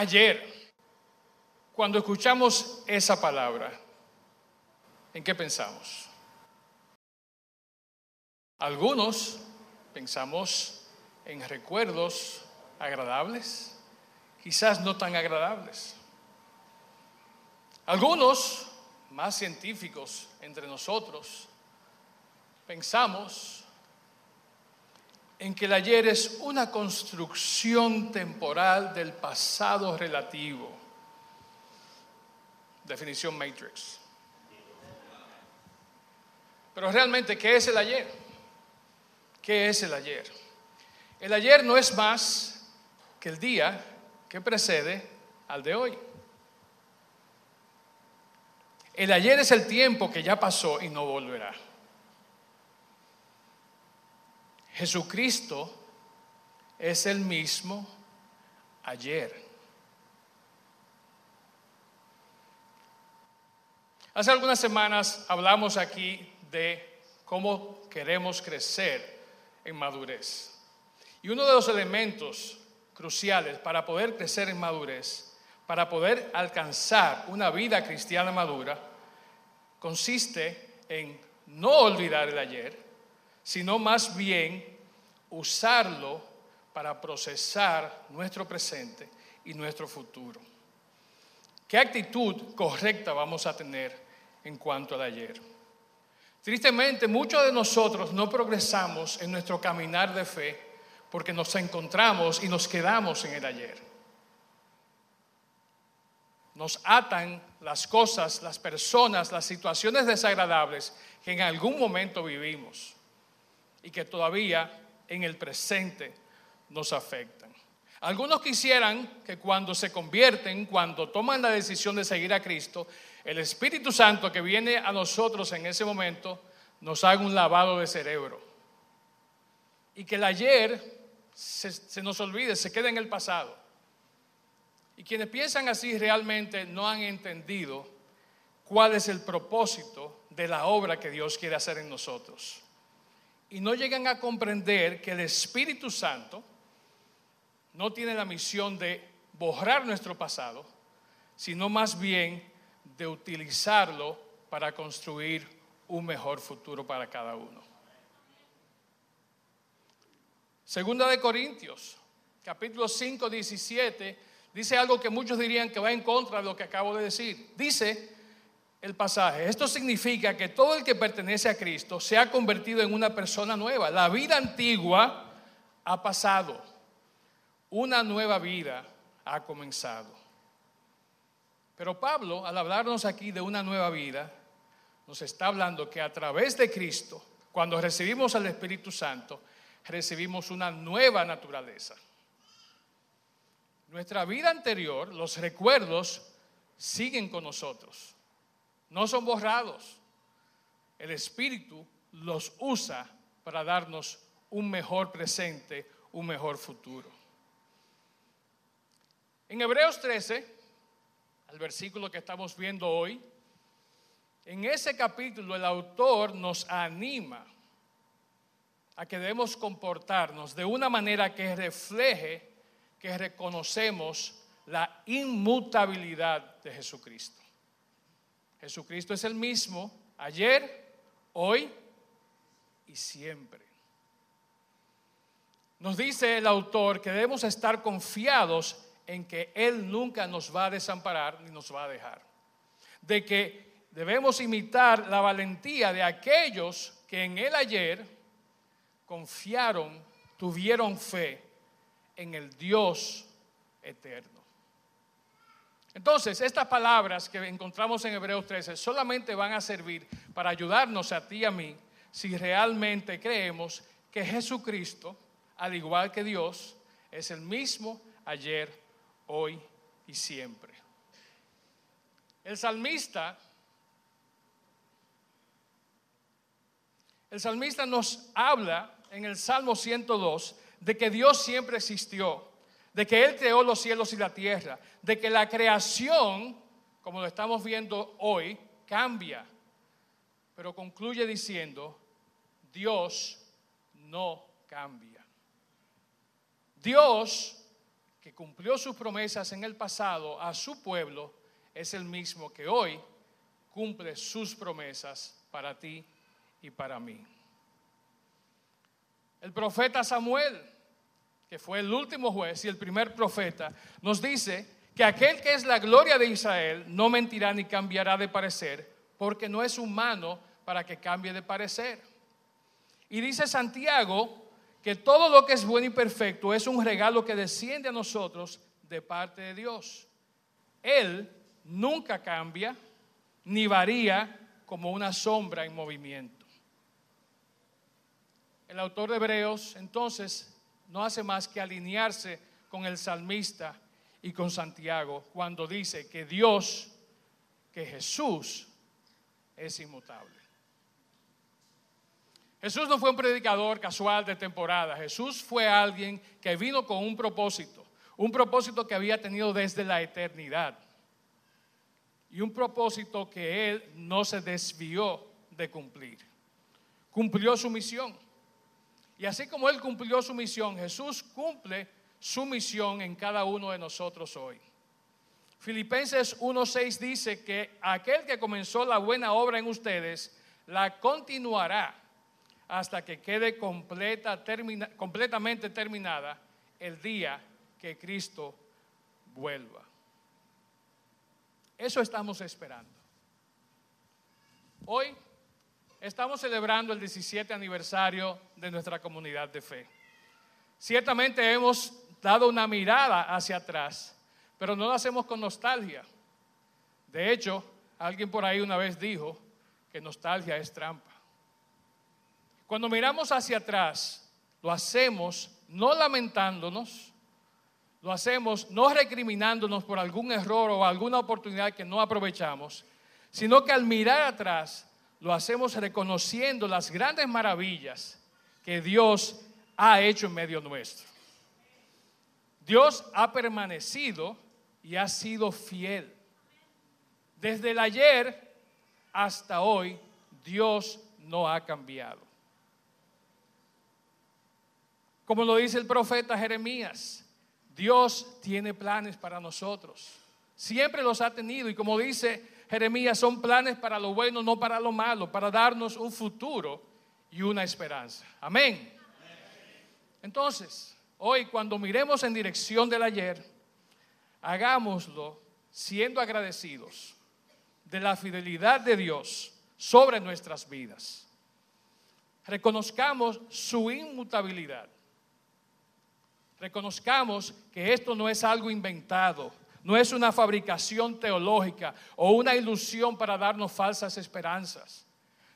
Ayer, cuando escuchamos esa palabra, ¿en qué pensamos? Algunos pensamos en recuerdos agradables, quizás no tan agradables. Algunos, más científicos entre nosotros, pensamos en que el ayer es una construcción temporal del pasado relativo. Definición Matrix. Pero realmente, ¿qué es el ayer? ¿Qué es el ayer? El ayer no es más que el día que precede al de hoy. El ayer es el tiempo que ya pasó y no volverá. Jesucristo es el mismo ayer. Hace algunas semanas hablamos aquí de cómo queremos crecer en madurez. Y uno de los elementos cruciales para poder crecer en madurez, para poder alcanzar una vida cristiana madura, consiste en no olvidar el ayer, sino más bien usarlo para procesar nuestro presente y nuestro futuro. ¿Qué actitud correcta vamos a tener en cuanto al ayer? Tristemente, muchos de nosotros no progresamos en nuestro caminar de fe porque nos encontramos y nos quedamos en el ayer. Nos atan las cosas, las personas, las situaciones desagradables que en algún momento vivimos y que todavía en el presente nos afectan. Algunos quisieran que cuando se convierten, cuando toman la decisión de seguir a Cristo, el Espíritu Santo que viene a nosotros en ese momento nos haga un lavado de cerebro. Y que el ayer se, nos olvide, se quede en el pasado. Y quienes piensan así realmente no han entendido cuál es el propósito de la obra que Dios quiere hacer en nosotros. Y no llegan a comprender que el Espíritu Santo no tiene la misión de borrar nuestro pasado, sino más bien de utilizarlo para construir un mejor futuro para cada uno. Segunda de Corintios, capítulo 5, 17, dice algo que muchos dirían que va en contra de lo que acabo de decir. Dice el pasaje, esto significa que todo el que pertenece a Cristo se ha convertido en una persona nueva. La vida antigua ha pasado, una nueva vida ha comenzado. Pero Pablo, al hablarnos aquí de una nueva vida, nos está hablando que a través de Cristo, cuando recibimos al Espíritu Santo, recibimos una nueva naturaleza. Nuestra vida anterior, los recuerdos siguen con nosotros, no son borrados. El Espíritu los usa para darnos un mejor presente, un mejor futuro. En Hebreos 13, el versículo que estamos viendo hoy, en ese capítulo el autor nos anima a que debemos comportarnos de una manera que refleje que reconocemos la inmutabilidad de Jesucristo. Jesucristo es el mismo ayer, hoy y siempre. Nos dice el autor que debemos estar confiados en que Él nunca nos va a desamparar ni nos va a dejar. De que debemos imitar la valentía de aquellos que en el ayer confiaron, tuvieron fe en el Dios eterno. Entonces, estas palabras que encontramos en Hebreos 13 solamente van a servir para ayudarnos a ti y a mí si realmente creemos que Jesucristo, al igual que Dios, es el mismo ayer, hoy y siempre. El salmista el salmista nos habla en el Salmo 102 de que Dios siempre existió, de que Él creó los cielos y la tierra, de que la creación, como lo estamos viendo hoy, cambia, pero concluye diciendo, Dios no cambia. Dios que cumplió sus promesas en el pasado a su pueblo, es el mismo que hoy cumple sus promesas para ti y para mí. El profeta Samuel, que fue el último juez y el primer profeta, nos dice que aquel que es la gloria de Israel no mentirá ni cambiará de parecer, porque no es humano para que cambie de parecer. Y dice Santiago que todo lo que es bueno y perfecto es un regalo que desciende a nosotros de parte de Dios. Él nunca cambia ni varía como una sombra en movimiento. El autor de Hebreos entonces no hace más que alinearse con el salmista y con Santiago cuando dice que Dios, que Jesús es inmutable. Jesús no fue un predicador casual de temporada. Jesús fue alguien que vino con un propósito, un propósito que había tenido desde la eternidad. Y un propósito que él no se desvió de cumplir. Cumplió su misión. Y así como él cumplió su misión, Jesús cumple su misión en cada uno de nosotros hoy. Filipenses 1:6 dice que aquel que comenzó la buena obra en ustedes la continuará hasta que quede completa, completamente terminada el día que Cristo vuelva. Eso estamos esperando. Hoy estamos celebrando el 17 aniversario de nuestra comunidad de fe. Ciertamente hemos dado una mirada hacia atrás, pero no lo hacemos con nostalgia. De hecho, alguien por ahí una vez dijo que nostalgia es trampa. Cuando miramos hacia atrás, lo hacemos no lamentándonos, lo hacemos no recriminándonos por algún error o alguna oportunidad que no aprovechamos, sino que al mirar atrás lo hacemos reconociendo las grandes maravillas que Dios ha hecho en medio nuestro. Dios ha permanecido y ha sido fiel. Desde el ayer hasta hoy, Dios no ha cambiado. Como lo dice el profeta Jeremías, Dios tiene planes para nosotros. Siempre los ha tenido y como dice Jeremías, son planes para lo bueno, no para lo malo, para darnos un futuro y una esperanza. Amén. Entonces, hoy cuando miremos en dirección del ayer, hagámoslo siendo agradecidos de la fidelidad de Dios sobre nuestras vidas. Reconozcamos su inmutabilidad reconozcamos que esto no es algo inventado, no es una fabricación teológica o una ilusión para darnos falsas esperanzas.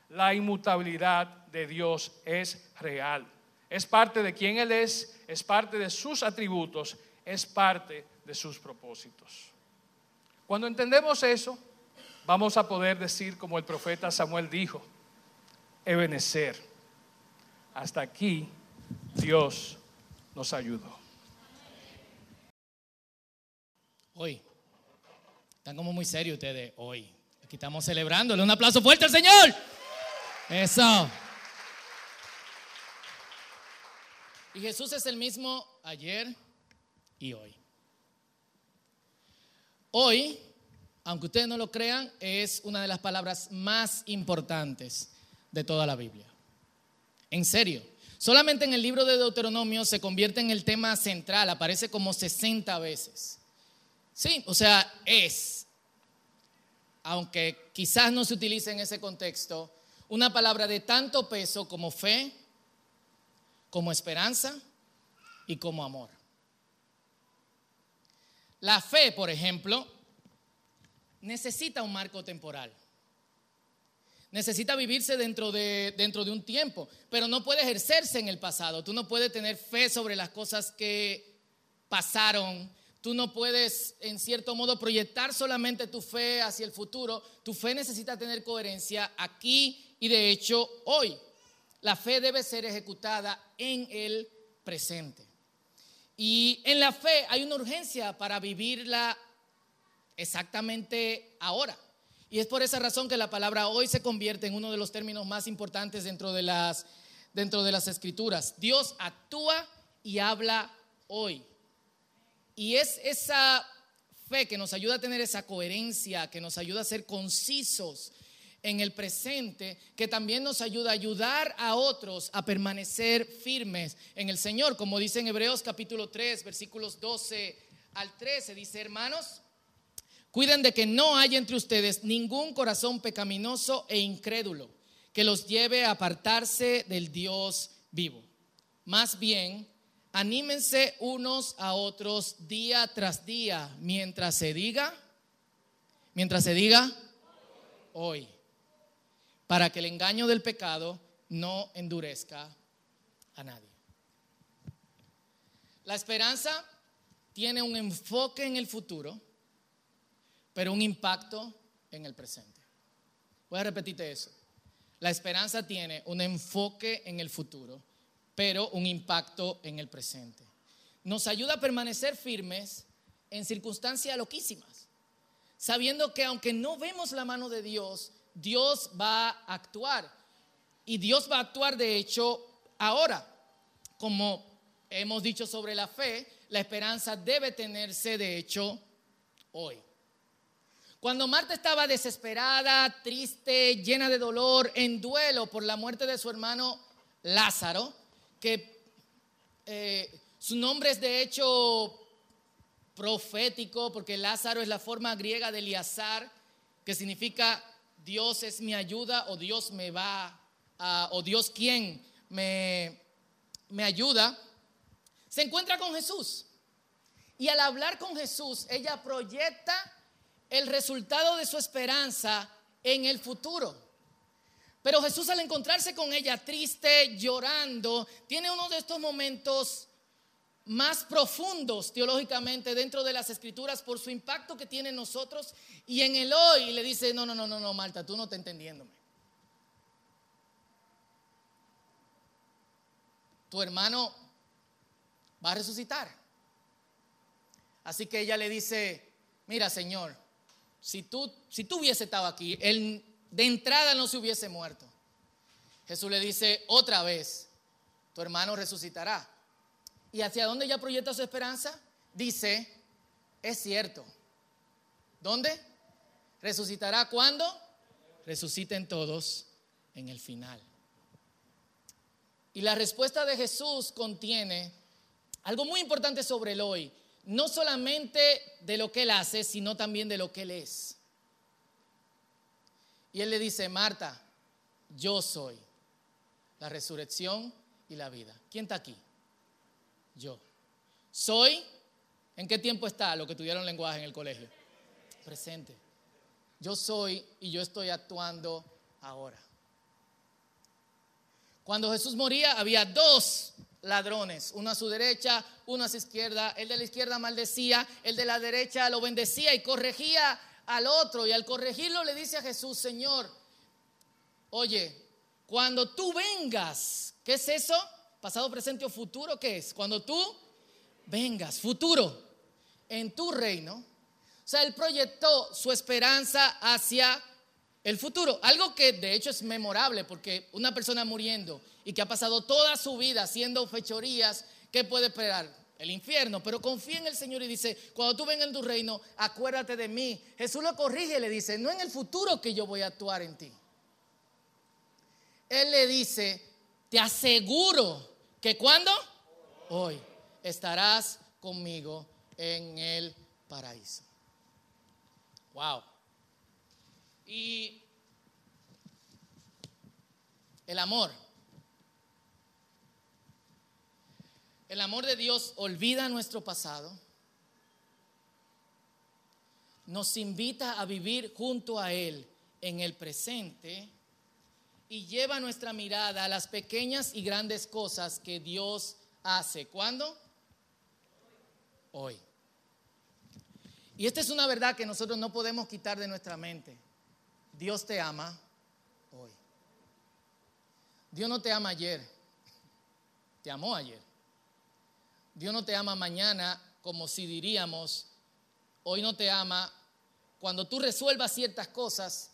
La inmutabilidad de Dios es real. Es parte de quien Él es, es parte de sus atributos, es parte de sus propósitos. Cuando entendemos eso, vamos a poder decir como el profeta Samuel dijo, Ebenecer, hasta aquí Dios nos ayudó. Hoy. Están como muy serios ustedes hoy. Aquí estamos celebrándole. Un aplauso fuerte al Señor. Eso. Y Jesús es el mismo ayer y hoy. Hoy, aunque ustedes no lo crean, es una de las palabras más importantes de toda la Biblia. En serio. Solamente en el libro de Deuteronomio se convierte en el tema central, aparece como 60 veces. Sí, o sea, es, aunque quizás no se utilice en ese contexto, una palabra de tanto peso como fe, como esperanza y como amor. La fe, por ejemplo, necesita un marco temporal. Necesita vivirse dentro de, dentro de un tiempo, pero no puede ejercerse en el pasado. Tú no puedes tener fe sobre las cosas que pasaron Tú no puedes, en cierto modo, proyectar solamente tu fe hacia el futuro. Tu fe necesita tener coherencia aquí y, de hecho, hoy. La fe debe ser ejecutada en el presente. Y en la fe hay una urgencia para vivirla exactamente ahora. Y es por esa razón que la palabra hoy se convierte en uno de los términos más importantes dentro de las, dentro de las escrituras. Dios actúa y habla hoy. Y es esa fe que nos ayuda a tener esa coherencia, que nos ayuda a ser concisos en el presente, que también nos ayuda a ayudar a otros a permanecer firmes en el Señor, como dice en Hebreos capítulo 3, versículos 12 al 13, dice, hermanos, cuiden de que no haya entre ustedes ningún corazón pecaminoso e incrédulo que los lleve a apartarse del Dios vivo. Más bien, anímense unos a otros día tras día mientras se diga, mientras se diga hoy, para que el engaño del pecado no endurezca a nadie. La esperanza tiene un enfoque en el futuro, pero un impacto en el presente. Voy a repetirte eso. La esperanza tiene un enfoque en el futuro, pero un impacto en el presente. Nos ayuda a permanecer firmes en circunstancias loquísimas, sabiendo que aunque no vemos la mano de Dios, Dios va a actuar. Y Dios va a actuar, de hecho, ahora. Como hemos dicho sobre la fe, la esperanza debe tenerse, de hecho, hoy. Cuando Marta estaba desesperada, triste, llena de dolor, en duelo por la muerte de su hermano Lázaro, eh, su nombre es de hecho profético, porque Lázaro es la forma griega de Eliazar, que significa Dios es mi ayuda o Dios me va, o Dios quien me, me ayuda, se encuentra con Jesús. Y al hablar con Jesús, ella proyecta el resultado de su esperanza en el futuro. Pero Jesús al encontrarse con ella triste, llorando, tiene uno de estos momentos más profundos teológicamente dentro de las escrituras por su impacto que tiene en nosotros y en el hoy le dice, no, no, no, no, no, Marta, tú no te entendiéndome. Tu hermano va a resucitar. Así que ella le dice, mira Señor, si tú, si tú hubiese estado aquí, él de entrada no se hubiese muerto. Jesús le dice otra vez, tu hermano resucitará. ¿Y hacia dónde ya proyecta su esperanza? Dice, es cierto. ¿Dónde? ¿Resucitará cuándo? Resuciten todos en el final. Y la respuesta de Jesús contiene algo muy importante sobre el hoy no solamente de lo que él hace, sino también de lo que él es. Y él le dice, Marta, yo soy la resurrección y la vida. ¿Quién está aquí? Yo. Soy, ¿en qué tiempo está lo que tuvieron lenguaje en el colegio? Presente. Yo soy y yo estoy actuando ahora. Cuando Jesús moría había dos ladrones, uno a su derecha, uno a su izquierda. El de la izquierda maldecía, el de la derecha lo bendecía y corregía al otro. Y al corregirlo le dice a Jesús, Señor, oye, cuando tú vengas, ¿qué es eso? Pasado, presente o futuro, ¿qué es? Cuando tú vengas, futuro, en tu reino. O sea, él proyectó su esperanza hacia el futuro. Algo que de hecho es memorable porque una persona muriendo y que ha pasado toda su vida haciendo fechorías, ¿qué puede esperar? El infierno, pero confía en el Señor y dice, cuando tú vengas en tu reino, acuérdate de mí. Jesús lo corrige y le dice, no en el futuro que yo voy a actuar en ti. Él le dice, te aseguro que cuando hoy estarás conmigo en el paraíso. Wow. Y el amor. El amor de Dios olvida nuestro pasado, nos invita a vivir junto a Él en el presente y lleva nuestra mirada a las pequeñas y grandes cosas que Dios hace. ¿Cuándo? Hoy. Y esta es una verdad que nosotros no podemos quitar de nuestra mente. Dios te ama hoy. Dios no te ama ayer, te amó ayer. Dios no te ama mañana como si diríamos, hoy no te ama. Cuando tú resuelvas ciertas cosas,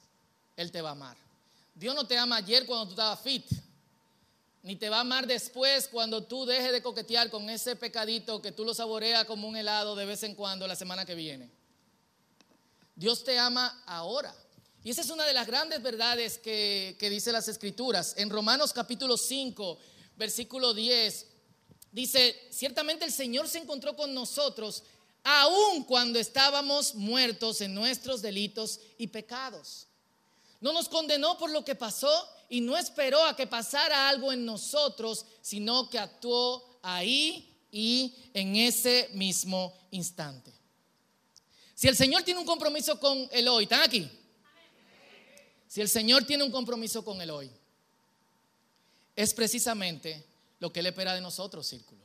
Él te va a amar. Dios no te ama ayer cuando tú estabas fit. ni te va a amar después cuando tú dejes de coquetear con ese pecadito que tú lo saboreas como un helado de vez en cuando la semana que viene. Dios te ama ahora. Y esa es una de las grandes verdades que, que dice las escrituras. En Romanos capítulo 5, versículo 10, dice, ciertamente el Señor se encontró con nosotros aun cuando estábamos muertos en nuestros delitos y pecados. No nos condenó por lo que pasó y no esperó a que pasara algo en nosotros, sino que actuó ahí y en ese mismo instante. Si el Señor tiene un compromiso con el hoy, ¿están aquí? Si el Señor tiene un compromiso con el hoy, es precisamente lo que Él espera de nosotros, círculo.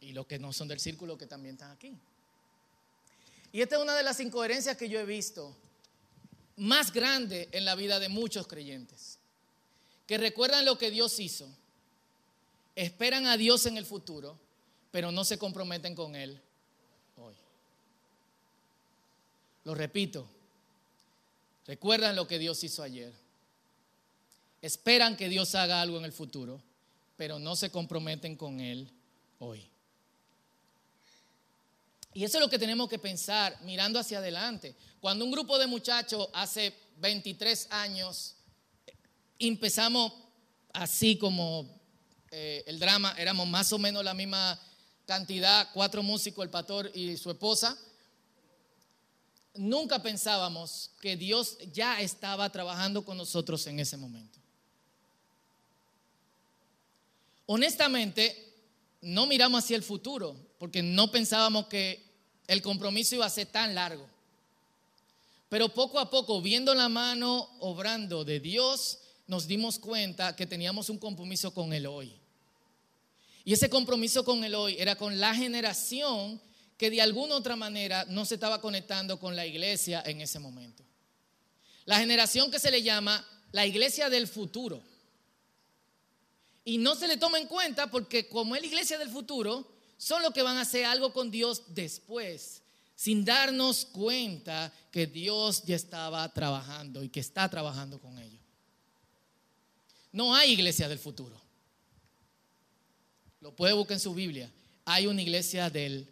Y los que no son del círculo que también están aquí. Y esta es una de las incoherencias que yo he visto más grande en la vida de muchos creyentes, que recuerdan lo que Dios hizo, esperan a Dios en el futuro, pero no se comprometen con Él hoy. Lo repito, recuerdan lo que Dios hizo ayer, esperan que Dios haga algo en el futuro, pero no se comprometen con Él hoy. Y eso es lo que tenemos que pensar mirando hacia adelante. Cuando un grupo de muchachos hace 23 años empezamos así como eh, el drama, éramos más o menos la misma cantidad, cuatro músicos, el pastor y su esposa, nunca pensábamos que Dios ya estaba trabajando con nosotros en ese momento. Honestamente, no miramos hacia el futuro, porque no pensábamos que el compromiso iba a ser tan largo. Pero poco a poco, viendo la mano obrando de Dios, nos dimos cuenta que teníamos un compromiso con el hoy. Y ese compromiso con el hoy era con la generación que de alguna otra manera no se estaba conectando con la iglesia en ese momento. La generación que se le llama la iglesia del futuro. Y no se le toma en cuenta porque como es la iglesia del futuro, son los que van a hacer algo con Dios después, sin darnos cuenta que Dios ya estaba trabajando y que está trabajando con ellos. No hay iglesia del futuro. Lo puede buscar en su Biblia. Hay una iglesia del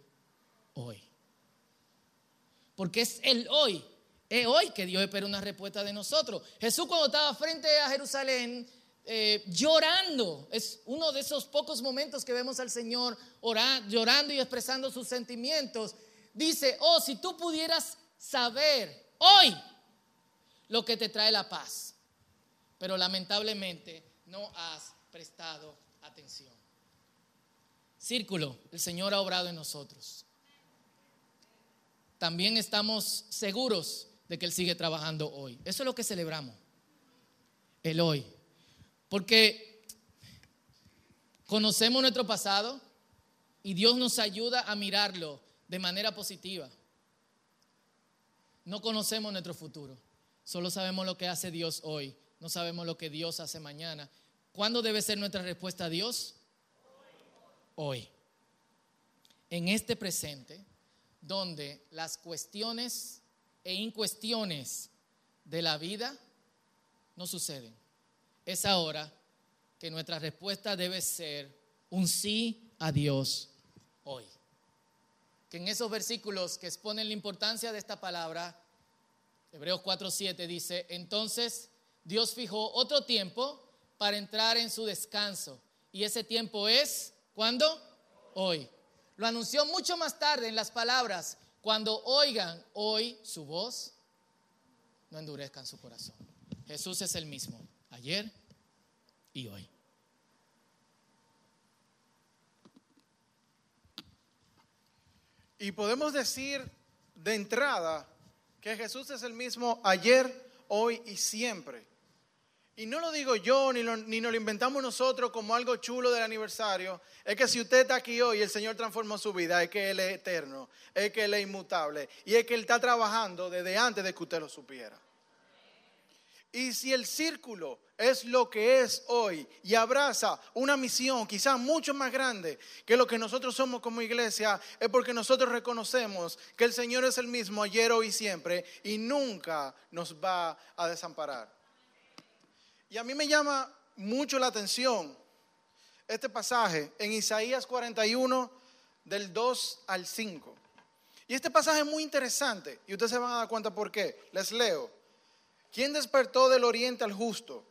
hoy. Porque es el hoy. Es hoy que Dios espera una respuesta de nosotros. Jesús cuando estaba frente a Jerusalén eh, llorando. Es uno de esos pocos momentos que vemos al Señor llorando y expresando sus sentimientos. Dice, oh, si tú pudieras saber hoy lo que te trae la paz, pero lamentablemente no has prestado atención. Círculo, el Señor ha obrado en nosotros. También estamos seguros de que Él sigue trabajando hoy. Eso es lo que celebramos. El hoy. Porque conocemos nuestro pasado y Dios nos ayuda a mirarlo de manera positiva. No conocemos nuestro futuro, solo sabemos lo que hace Dios hoy, no sabemos lo que Dios hace mañana. ¿Cuándo debe ser nuestra respuesta a Dios? Hoy. En este presente, donde las cuestiones e incuestiones de la vida no suceden es ahora que nuestra respuesta debe ser un sí a Dios hoy. Que en esos versículos que exponen la importancia de esta palabra, Hebreos 4:7 dice, entonces Dios fijó otro tiempo para entrar en su descanso. Y ese tiempo es, ¿cuándo? Hoy. Lo anunció mucho más tarde en las palabras, cuando oigan hoy su voz, no endurezcan su corazón. Jesús es el mismo ayer y hoy. Y podemos decir de entrada que Jesús es el mismo ayer, hoy y siempre. Y no lo digo yo, ni, ni nos lo inventamos nosotros como algo chulo del aniversario. Es que si usted está aquí hoy el Señor transformó su vida, es que Él es eterno, es que Él es inmutable. Y es que Él está trabajando desde antes de que usted lo supiera. Y si el círculo es lo que es hoy y abraza una misión quizás mucho más grande que lo que nosotros somos como iglesia, es porque nosotros reconocemos que el Señor es el mismo ayer, hoy y siempre y nunca nos va a desamparar. Y a mí me llama mucho la atención este pasaje en Isaías 41 del 2 al 5. Y este pasaje es muy interesante y ustedes se van a dar cuenta por qué. Les leo. ¿Quién despertó del oriente al justo?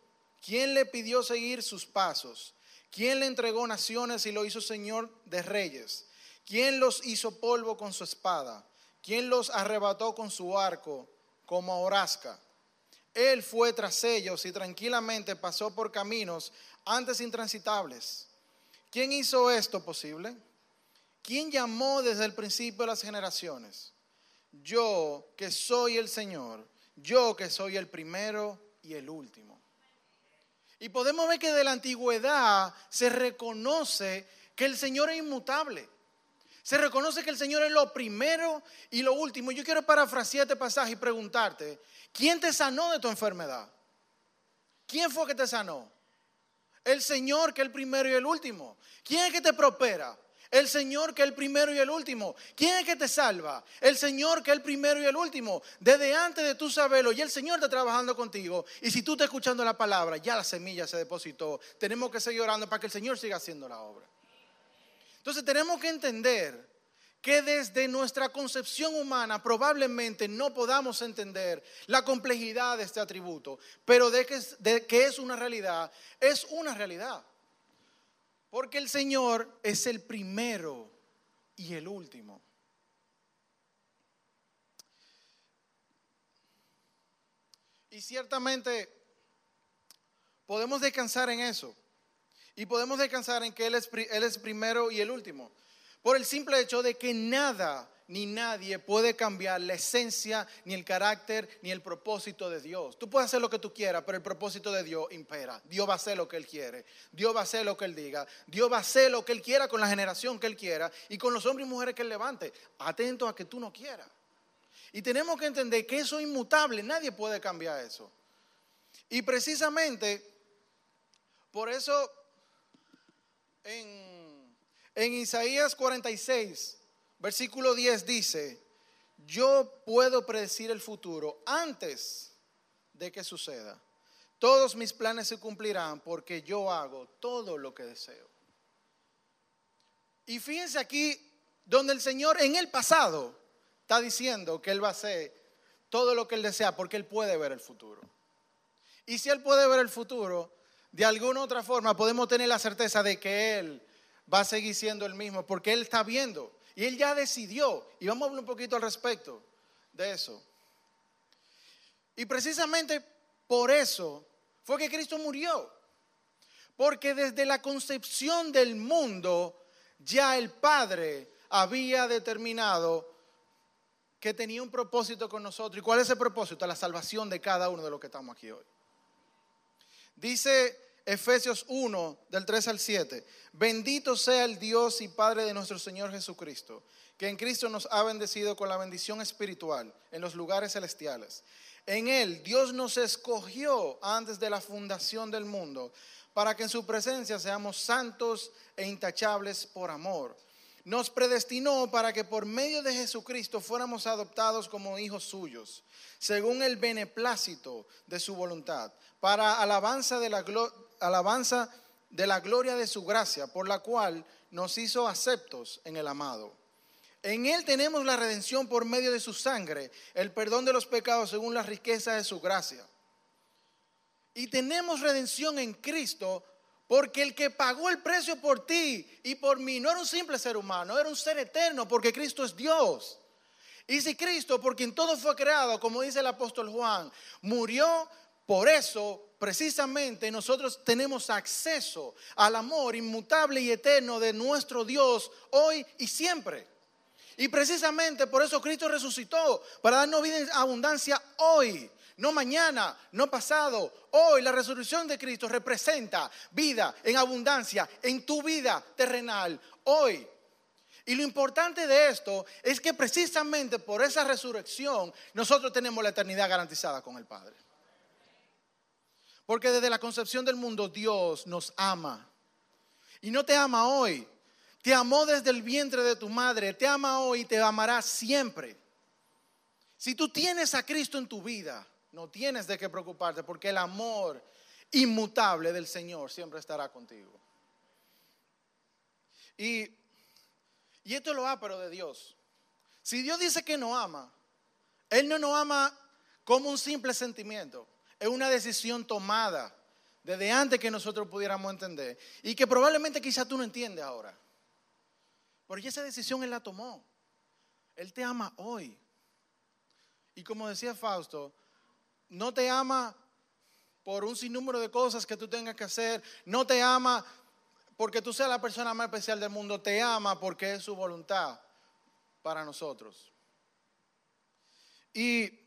¿Quién le pidió seguir sus pasos? ¿Quién le entregó naciones y lo hizo señor de reyes? ¿Quién los hizo polvo con su espada? ¿Quién los arrebató con su arco como a? Él fue tras ellos y tranquilamente pasó por caminos antes intransitables. ¿Quién hizo esto posible? ¿Quién llamó desde el principio de las generaciones? Yo que soy el Señor, yo que soy el primero y el último. Y podemos ver que de la antigüedad se reconoce que el Señor es inmutable. Se reconoce que el Señor es lo primero y lo último. Yo quiero parafrasear este pasaje y preguntarte, ¿quién te sanó de tu enfermedad? ¿Quién fue que te sanó? El Señor que es el primero y el último. ¿Quién es que te prospera? El Señor que el primero y el último. ¿Quién es que te salva? El Señor que el primero y el último. Desde antes de tu saberlo, y el Señor está trabajando contigo. Y si tú estás escuchando la palabra, ya la semilla se depositó. Tenemos que seguir orando para que el Señor siga haciendo la obra. Entonces tenemos que entender que desde nuestra concepción humana probablemente no podamos entender la complejidad de este atributo, pero de que es una realidad, es una realidad. Porque el Señor es el primero y el último. Y ciertamente podemos descansar en eso. Y podemos descansar en que Él es, Él primero y el último. Por el simple hecho de que nada ni nadie puede cambiar la esencia, ni el carácter, ni el propósito de Dios. Tú puedes hacer lo que tú quieras, pero el propósito de Dios impera. Dios va a hacer lo que Él quiere. Dios va a hacer lo que Él diga. Dios va a hacer lo que Él quiera con la generación que Él quiera y con los hombres y mujeres que Él levante. Atento a que tú no quieras. Y tenemos que entender que eso es inmutable. Nadie puede cambiar eso. Y precisamente, por eso, en, en Isaías 46, Versículo 10 dice, yo puedo predecir el futuro antes de que suceda. Todos mis planes se cumplirán porque yo hago todo lo que deseo. Y fíjense aquí donde el Señor en el pasado está diciendo que Él va a hacer todo lo que Él desea porque Él puede ver el futuro. Y si Él puede ver el futuro, de alguna u otra forma podemos tener la certeza de que Él va a seguir siendo el mismo porque Él está viendo y él ya decidió. Y vamos a hablar un poquito al respecto de eso. Y precisamente por eso fue que Cristo murió. Porque desde la concepción del mundo ya el Padre había determinado que tenía un propósito con nosotros. ¿Y cuál es ese propósito? La salvación de cada uno de los que estamos aquí hoy. Dice Efesios 1, del 3 al 7. Bendito sea el Dios y Padre de nuestro Señor Jesucristo, que en Cristo nos ha bendecido con la bendición espiritual en los lugares celestiales. En Él Dios nos escogió antes de la fundación del mundo para que en su presencia seamos santos e intachables por amor. Nos predestinó para que por medio de Jesucristo fuéramos adoptados como hijos suyos, según el beneplácito de su voluntad, para alabanza de la gloria alabanza de la gloria de su gracia, por la cual nos hizo aceptos en el amado. En Él tenemos la redención por medio de su sangre, el perdón de los pecados según la riqueza de su gracia. Y tenemos redención en Cristo porque el que pagó el precio por ti y por mí no era un simple ser humano, era un ser eterno porque Cristo es Dios. Y si Cristo, por quien todo fue creado, como dice el apóstol Juan, murió por eso, precisamente, nosotros tenemos acceso al amor inmutable y eterno de nuestro Dios hoy y siempre. Y precisamente por eso Cristo resucitó, para darnos vida en abundancia hoy, no mañana, no pasado. Hoy la resurrección de Cristo representa vida en abundancia en tu vida terrenal, hoy. Y lo importante de esto es que precisamente por esa resurrección nosotros tenemos la eternidad garantizada con el Padre. Porque desde la concepción del mundo Dios nos ama. Y no te ama hoy. Te amó desde el vientre de tu madre. Te ama hoy y te amará siempre. Si tú tienes a Cristo en tu vida, no tienes de qué preocuparte porque el amor inmutable del Señor siempre estará contigo. Y, esto es lo ápero de Dios. Si Dios dice que no ama, Él no nos ama como un simple sentimiento, es una decisión tomada desde antes que nosotros pudiéramos entender y que probablemente quizá tú no entiendes ahora. Porque esa decisión Él la tomó. Él te ama hoy. Y como decía Fausto, no te ama por un sinnúmero de cosas que tú tengas que hacer, no te ama porque tú seas la persona más especial del mundo, te ama porque es su voluntad para nosotros. Y,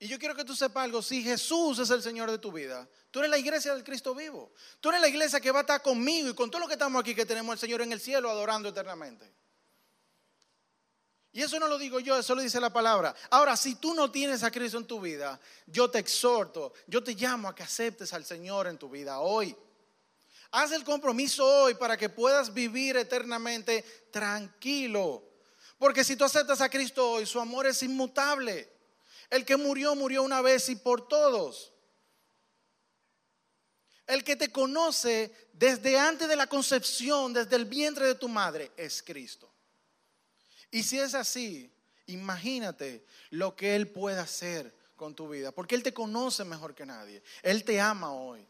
y yo quiero que tú sepas algo, si Jesús es el Señor de tu vida, tú eres la iglesia del Cristo vivo, tú eres la iglesia que va a estar conmigo y con todos los que estamos aquí, que tenemos al Señor en el cielo adorando eternamente. Y eso no lo digo yo, eso lo dice la palabra. Ahora, si tú no tienes a Cristo en tu vida, yo te exhorto, yo te llamo a que aceptes al Señor en tu vida hoy. Haz el compromiso hoy para que puedas vivir eternamente tranquilo. Porque si tú aceptas a Cristo hoy, su amor es inmutable. El que murió, murió una vez y por todos. El que te conoce desde antes de la concepción, desde el vientre de tu madre, es Cristo. Y si es así, imagínate lo que Él puede hacer con tu vida, porque Él te conoce mejor que nadie. Él te ama hoy.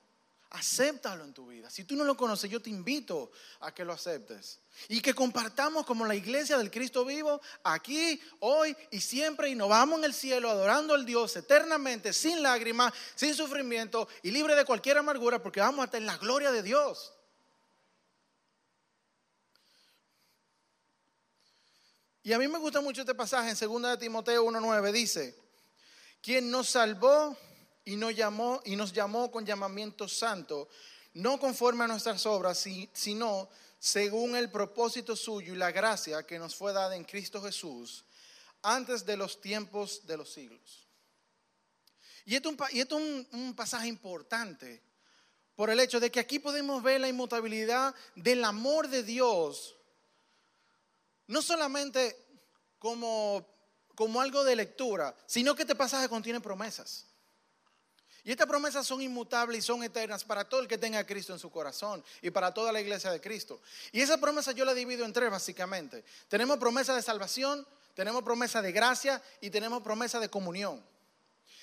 Acéptalo en tu vida. Si tú no lo conoces, yo te invito a que lo aceptes. Y que compartamos como la iglesia del Cristo vivo aquí, hoy y siempre. Y nos vamos en el cielo adorando al Dios eternamente, sin lágrimas, sin sufrimiento y libre de cualquier amargura, porque vamos a estar en la gloria de Dios. Y a mí me gusta mucho este pasaje en 2 de Timoteo 1.9. Dice, quien nos salvó y nos llamó, y nos llamó con llamamiento santo, no conforme a nuestras obras, sino según el propósito suyo y la gracia que nos fue dada en Cristo Jesús antes de los tiempos de los siglos. Y esto, es un, un pasaje importante por el hecho de que aquí podemos ver la inmutabilidad del amor de Dios no solamente como, como algo de lectura, sino que este pasaje contiene promesas. Y estas promesas son inmutables y son eternas para todo el que tenga a Cristo en su corazón y para toda la iglesia de Cristo. Y esa promesa yo la divido en tres básicamente. Tenemos promesa de salvación, tenemos promesa de gracia y tenemos promesa de comunión.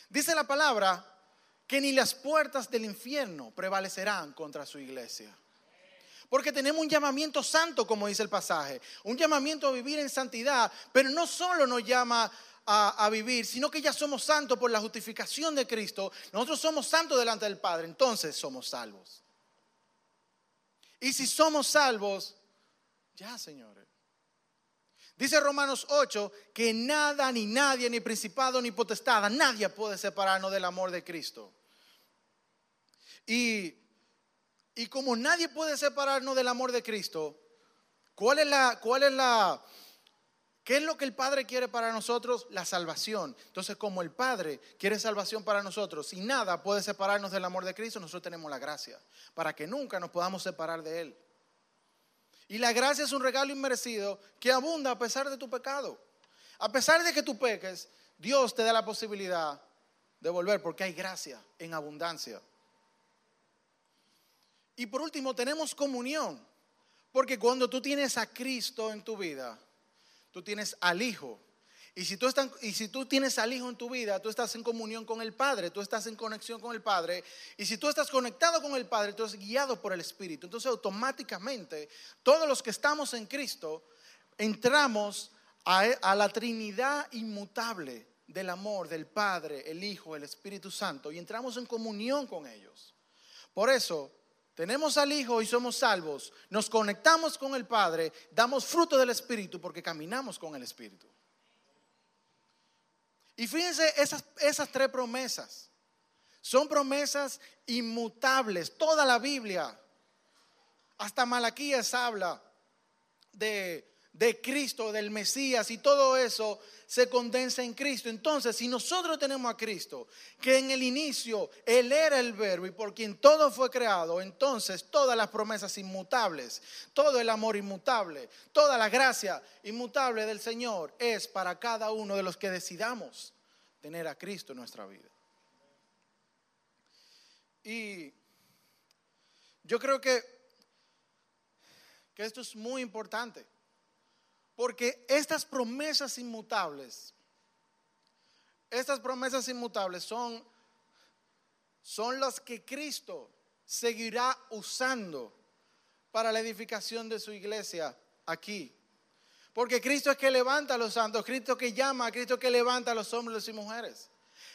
Dice la palabra que ni las puertas del infierno prevalecerán contra su iglesia. Porque tenemos un llamamiento santo, como dice el pasaje, un llamamiento a vivir en santidad, pero no solo nos llama a, vivir, sino que ya somos santos por la justificación de Cristo. Nosotros somos santos delante del Padre, entonces somos salvos. Y si somos salvos, ya señores. Dice Romanos 8 que nada, ni nadie, ni principado, ni potestad, nadie puede separarnos del amor de Cristo. Y y como nadie puede separarnos del amor de Cristo, ¿cuál es la, cuál es la, qué es lo que el Padre quiere para nosotros? La salvación. Entonces, como el Padre quiere salvación para nosotros, y nada puede separarnos del amor de Cristo, nosotros tenemos la gracia, para que nunca nos podamos separar de Él. Y la gracia es un regalo inmerecido que abunda a pesar de tu pecado. A pesar de que tú peques, Dios te da la posibilidad de volver porque hay gracia en abundancia. Y por último, tenemos comunión. Porque cuando tú tienes a Cristo en tu vida, tú tienes al Hijo. Y si, tú tienes al Hijo en tu vida, tú estás en comunión con el Padre, tú estás en conexión con el Padre. Y si tú estás conectado con el Padre, tú eres guiado por el Espíritu. Entonces automáticamente todos los que estamos en Cristo entramos a la Trinidad inmutable del amor del Padre, el Hijo, el Espíritu Santo. Y entramos en comunión con ellos. Por eso tenemos al Hijo y somos salvos, nos conectamos con el Padre, damos fruto del Espíritu porque caminamos con el Espíritu. Y fíjense esas, esas tres promesas. Son promesas inmutables. Toda la Biblia, hasta Malaquías habla de de Cristo, del Mesías y todo eso se condensa en Cristo. Entonces, si nosotros tenemos a Cristo, que en el inicio Él era el verbo y por quien todo fue creado, entonces todas las promesas inmutables, todo el amor inmutable, toda la gracia inmutable del Señor es para cada uno de los que decidamos tener a Cristo en nuestra vida. Y yo creo que, que esto es muy importante, porque estas promesas inmutables, estas promesas inmutables son, son las que Cristo seguirá usando para la edificación de su iglesia aquí. Porque Cristo es que levanta a los santos, Cristo que llama, Cristo que levanta a los hombres y mujeres.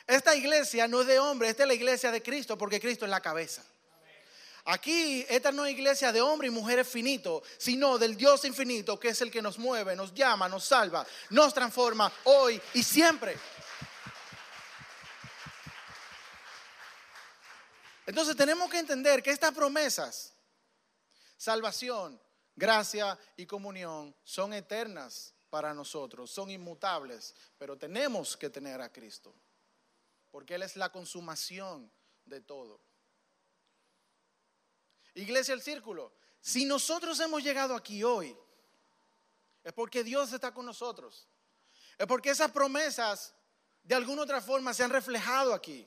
Esta iglesia no es de hombres, esta es la iglesia de Cristo, porque Cristo es la cabeza. Aquí, esta no es iglesia de hombre y mujeres finito, sino del Dios infinito, que es el que nos mueve, nos llama, nos salva, nos transforma hoy y siempre. Entonces tenemos que entender que estas promesas, salvación, gracia y comunión, son eternas para nosotros, son inmutables, pero tenemos que tener a Cristo porque Él es la consumación de todo. Iglesia el Círculo, si nosotros hemos llegado aquí hoy, es porque Dios está con nosotros. Es porque esas promesas de alguna otra forma se han reflejado aquí.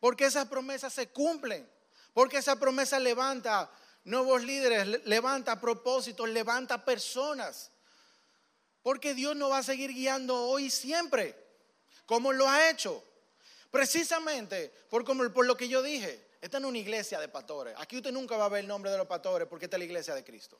Porque esas promesas se cumplen. Porque esa promesa levanta nuevos líderes, levanta propósitos, levanta personas. Porque Dios nos va a seguir guiando hoy y siempre, como lo ha hecho. Precisamente por, como, por lo que yo dije, esta no es una iglesia de pastores. Aquí usted nunca va a ver el nombre de los pastores porque esta es la iglesia de Cristo.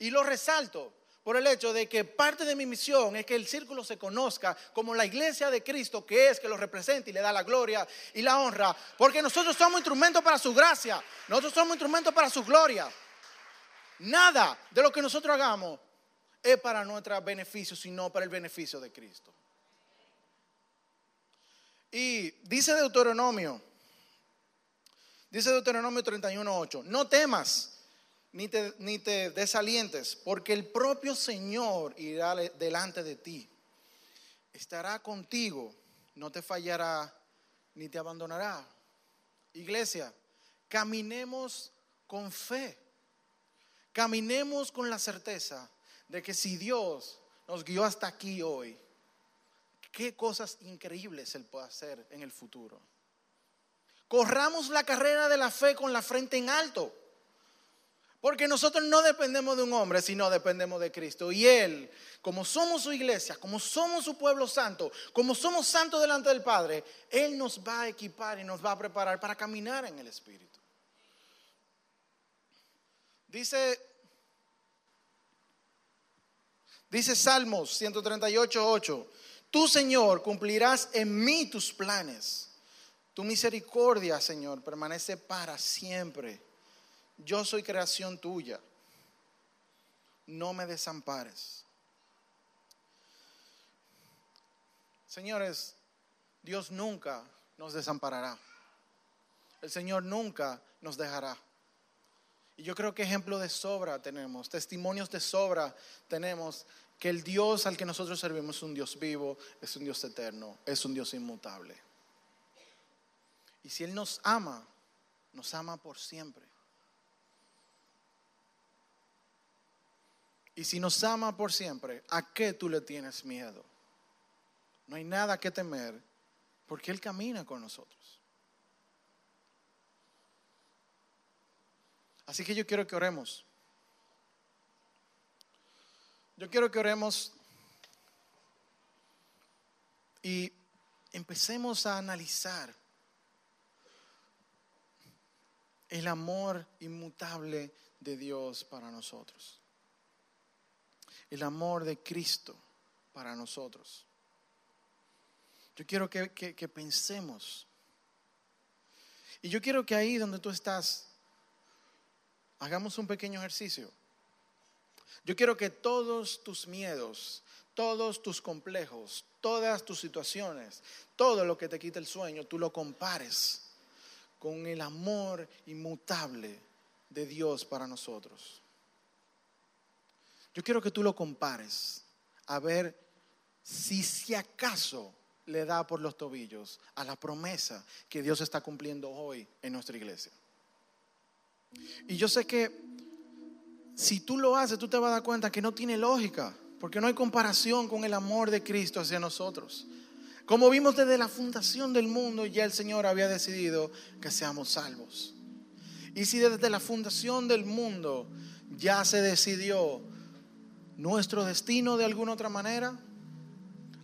Y lo resalto por el hecho de que parte de mi misión es que el círculo se conozca como la iglesia de Cristo, que es que lo representa y le da la gloria y la honra, porque nosotros somos instrumentos para su gracia, nosotros somos instrumentos para su gloria. Nada de lo que nosotros hagamos es para nuestro beneficio, sino para el beneficio de Cristo. Y dice Deuteronomio, dice Deuteronomio 31.8, no temas ni te, ni te desalientes, porque el propio Señor irá delante de ti, estará contigo, no te fallará ni te abandonará. Iglesia, caminemos con fe, caminemos con la certeza de que si Dios nos guió hasta aquí hoy, qué cosas increíbles Él puede hacer en el futuro. Corramos la carrera de la fe con la frente en alto. Porque nosotros no dependemos de un hombre, sino dependemos de Cristo. Y Él, como somos su iglesia, como somos su pueblo santo, como somos santos delante del Padre, Él nos va a equipar y nos va a preparar para caminar en el Espíritu. Dice, dice Salmos 138, 8. Tú, Señor, cumplirás en mí tus planes. Tu misericordia, Señor, permanece para siempre. Yo soy creación tuya. No me desampares. Señores, Dios nunca nos desamparará. El Señor nunca nos dejará. Y yo creo que ejemplo de sobra tenemos, testimonios de sobra tenemos que el Dios al que nosotros servimos es un Dios vivo, es un Dios eterno, es un Dios inmutable. Y si Él nos ama, nos ama por siempre. Y si nos ama por siempre, ¿a qué tú le tienes miedo? No hay nada que temer porque Él camina con nosotros. Así que yo quiero que oremos. Yo quiero que oremos y empecemos a analizar el amor inmutable de Dios para nosotros. El amor de Cristo para nosotros. Yo quiero que, que, pensemos. Y yo quiero que ahí donde tú estás, hagamos un pequeño ejercicio. Yo quiero que todos tus miedos, todos tus complejos, todas tus situaciones, todo lo que te quita el sueño, tú lo compares con el amor inmutable de Dios para nosotros. Yo quiero que tú lo compares a ver si si acaso le da por los tobillos a la promesa que Dios está cumpliendo hoy en nuestra iglesia. Y yo sé que si tú lo haces, tú te vas a dar cuenta que no tiene lógica, porque no hay comparación con el amor de Cristo hacia nosotros. Como vimos desde la fundación del mundo, ya el Señor había decidido que seamos salvos. Y si desde la fundación del mundo ya se decidió nuestro destino de alguna otra manera,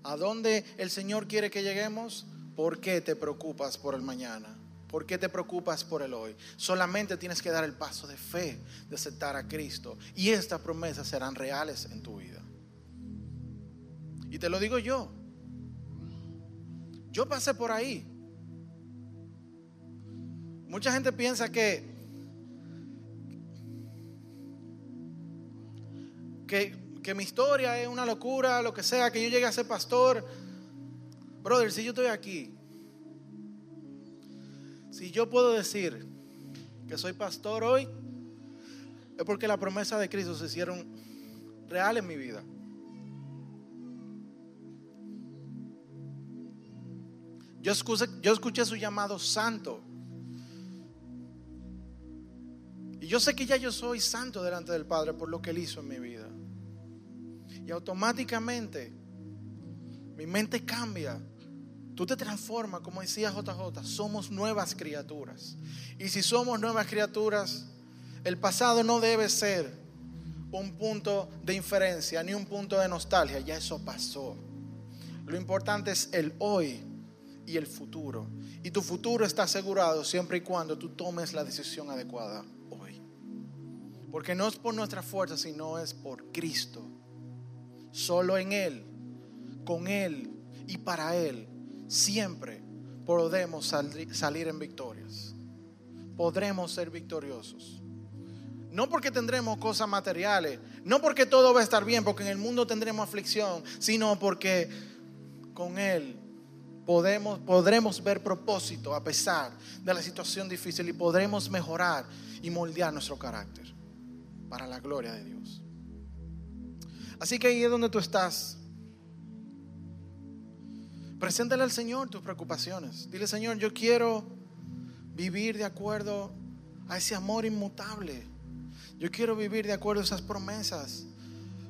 a dónde el Señor quiere que lleguemos, ¿por qué te preocupas por el mañana? ¿Por qué te preocupas por el hoy? Solamente tienes que dar el paso de fe, de aceptar a Cristo. Y estas promesas serán reales en tu vida. Y te lo digo yo. Yo pasé por ahí. Mucha gente piensa que, que, mi historia es una locura, lo que sea, que yo llegue a ser pastor. Brother, si yo estoy aquí, si yo puedo decir que soy pastor hoy, es porque la promesa de Cristo se hicieron real en mi vida. Yo escuché, yo escuché su llamado santo. Y yo sé que ya yo soy santo delante del Padre por lo que Él hizo en mi vida. Y automáticamente mi mente cambia. Tú te transformas, como decía JJ, somos nuevas criaturas. Y si somos nuevas criaturas, el pasado no debe ser un punto de inferencia ni un punto de nostalgia. Ya eso pasó. Lo importante es el hoy y el futuro. Y tu futuro está asegurado siempre y cuando tú tomes la decisión adecuada hoy. Porque no es por nuestra fuerza, sino es por Cristo. Solo en Él, con Él y para Él, siempre podremos salir en victorias. Podremos ser victoriosos. No porque tendremos cosas materiales, no porque todo va a estar bien, porque en el mundo tendremos aflicción, sino porque con Él podemos, podremos ver propósito a pesar de la situación difícil y podremos mejorar y moldear nuestro carácter para la gloria de Dios. Así que ahí es donde tú estás. Preséntale al Señor tus preocupaciones. Dile, Señor, yo quiero vivir de acuerdo a ese amor inmutable. Yo quiero vivir de acuerdo a esas promesas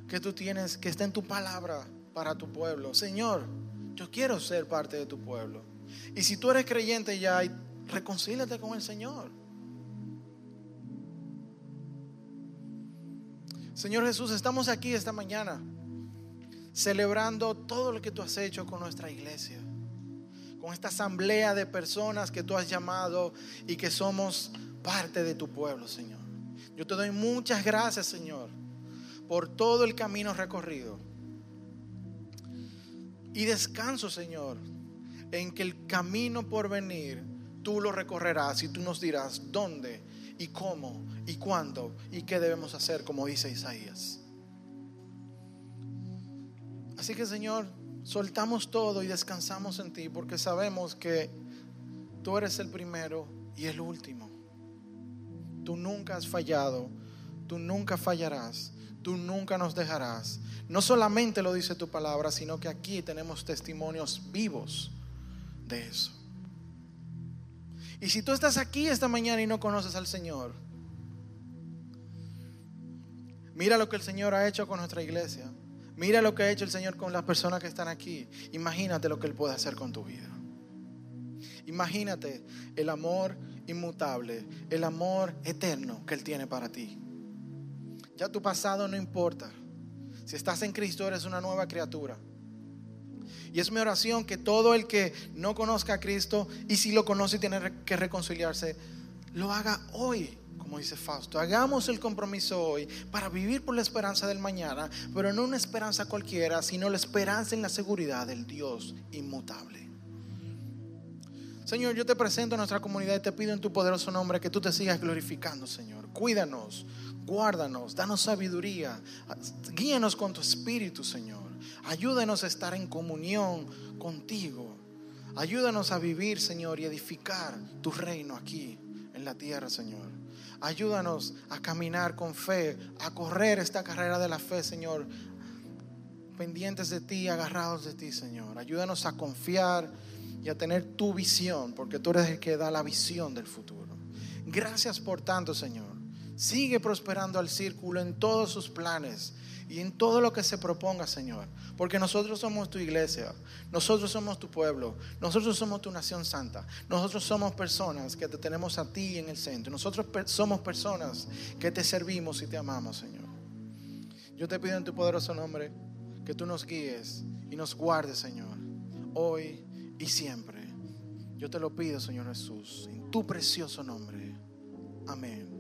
que tú tienes, que está en tu palabra para tu pueblo. Señor, yo quiero ser parte de tu pueblo. Y si tú eres creyente ya, reconcíliate con el Señor. Señor Jesús, estamos aquí esta mañana celebrando todo lo que tú has hecho con nuestra iglesia, con esta asamblea de personas que tú has llamado y que somos parte de tu pueblo, Señor. Yo te doy muchas gracias, Señor, por todo el camino recorrido y descanso, Señor, en que el camino por venir tú lo recorrerás y tú nos dirás dónde y cómo y cuándo y qué debemos hacer, como dice Isaías. Así que, Señor, soltamos todo y descansamos en ti porque sabemos que tú eres el primero y el último. Tú nunca has fallado, tú nunca fallarás, tú nunca nos dejarás no solamente lo dice tu palabra, sino que aquí tenemos testimonios vivos de eso. Y si tú estás aquí esta mañana y no conoces al Señor, mira lo que el Señor ha hecho con nuestra iglesia. Mira lo que ha hecho el Señor con las personas que están aquí. Imagínate lo que Él puede hacer con tu vida. Imagínate el amor inmutable, el amor eterno que Él tiene para ti. Ya tu pasado no importa. Si estás en Cristo, eres una nueva criatura. Y es mi oración que todo el que no conozca a Cristo y si lo conoce y tiene que reconciliarse, lo haga hoy, como dice Fausto. Hagamos el compromiso hoy para vivir por la esperanza del mañana, pero no una esperanza cualquiera, sino la esperanza en la seguridad del Dios inmutable. Señor, yo te presento a nuestra comunidad y te pido en tu poderoso nombre que tú te sigas glorificando, Señor. Cuídanos, Guárdanos, danos sabiduría, guíanos con tu espíritu, Señor. Ayúdanos a estar en comunión contigo. Ayúdanos a vivir, Señor, y edificar tu reino aquí en la tierra, Señor. Ayúdanos a caminar con fe, a correr esta carrera de la fe, Señor. Pendientes de ti, agarrados de ti, Señor. Ayúdanos a confiar y a tener tu visión, porque tú eres el que da la visión del futuro. Gracias por tanto, Señor. Sigue prosperando al círculo en todos sus planes y en todo lo que se proponga, Señor. Porque nosotros somos tu iglesia, nosotros somos tu pueblo, nosotros somos tu nación santa, nosotros somos personas que te tenemos a ti en el centro, nosotros somos personas que te servimos y te amamos, Señor. Yo te pido en tu poderoso nombre que tú nos guíes y nos guardes, Señor, hoy y siempre. Yo te lo pido, Señor Jesús, en tu precioso nombre. Amén.